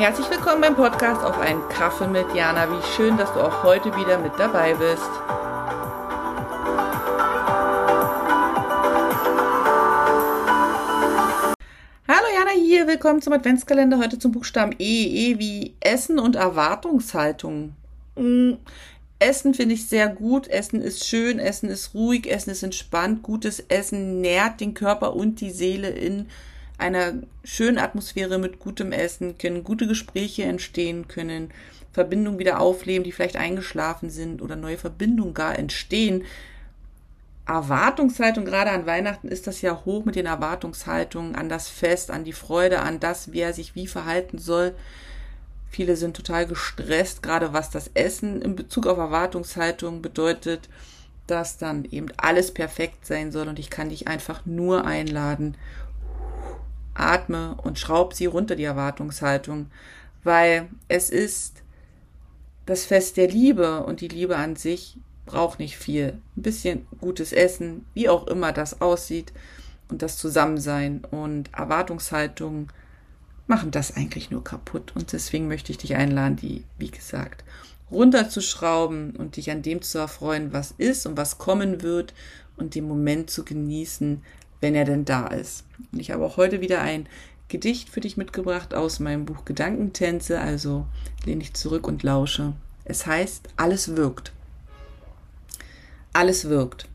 Herzlich willkommen beim Podcast auf einen Kaffee mit Jana. Wie schön, dass du auch heute wieder mit dabei bist. Hallo Jana hier, willkommen zum Adventskalender. Heute zum Buchstaben E. E wie Essen und Erwartungshaltung. Mm, Essen finde ich sehr gut. Essen ist schön, Essen ist ruhig, Essen ist entspannt. Gutes Essen nährt den Körper und die Seele in einer schönen Atmosphäre mit gutem Essen können gute Gespräche entstehen, können Verbindungen wieder aufleben, die vielleicht eingeschlafen sind oder neue Verbindungen gar entstehen. Erwartungshaltung, gerade an Weihnachten ist das ja hoch mit den Erwartungshaltungen an das Fest, an die Freude, an das, wer sich wie verhalten soll. Viele sind total gestresst, gerade was das Essen in Bezug auf Erwartungshaltung bedeutet, dass dann eben alles perfekt sein soll und ich kann dich einfach nur einladen, atme und schraub sie runter, die Erwartungshaltung, weil es ist das Fest der Liebe und die Liebe an sich braucht nicht viel. Ein bisschen gutes Essen, wie auch immer das aussieht und das Zusammensein und Erwartungshaltung machen das eigentlich nur kaputt. Und deswegen möchte ich dich einladen, die, wie gesagt, runterzuschrauben und dich an dem zu erfreuen, was ist und was kommen wird und den Moment zu genießen, wenn er denn da ist. Und ich habe auch heute wieder ein Gedicht für dich mitgebracht aus meinem Buch Gedankentänze, also lehne ich zurück und lausche. Es heißt, alles wirkt. Alles wirkt.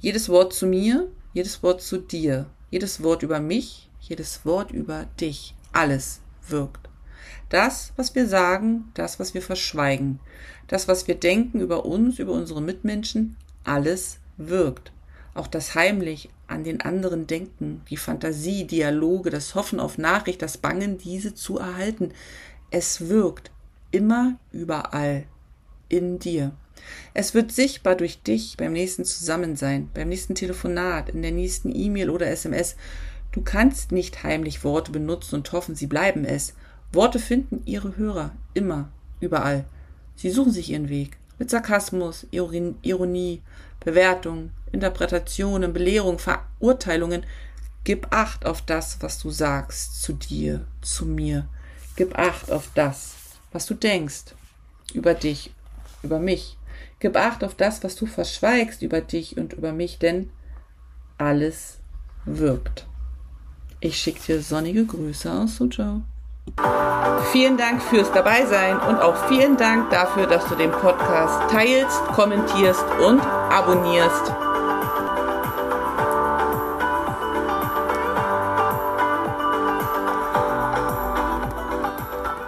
Jedes Wort zu mir, jedes Wort zu dir, jedes Wort über mich, jedes Wort über dich, alles wirkt. Das, was wir sagen, das, was wir verschweigen, das, was wir denken über uns, über unsere Mitmenschen, alles wirkt. Auch das heimlich an den anderen denken, die Fantasie, Dialoge, das Hoffen auf Nachricht, das Bangen, diese zu erhalten. Es wirkt immer überall in dir. Es wird sichtbar durch dich beim nächsten Zusammensein, beim nächsten Telefonat, in der nächsten E-Mail oder SMS. Du kannst nicht heimlich Worte benutzen und hoffen, sie bleiben es. Worte finden ihre Hörer immer, überall. Sie suchen sich ihren Weg. Mit Sarkasmus, Ironie, Bewertung, Interpretationen, Belehrungen, Verurteilungen. Gib Acht auf das, was du sagst zu dir, zu mir. Gib Acht auf das, was du denkst über dich, über mich. Gib Acht auf das, was du verschweigst über dich und über mich, denn alles wirkt. Ich schicke dir sonnige Grüße aus Suzhou. Vielen Dank fürs Dabeisein und auch vielen Dank dafür, dass du den Podcast teilst, kommentierst und abonnierst.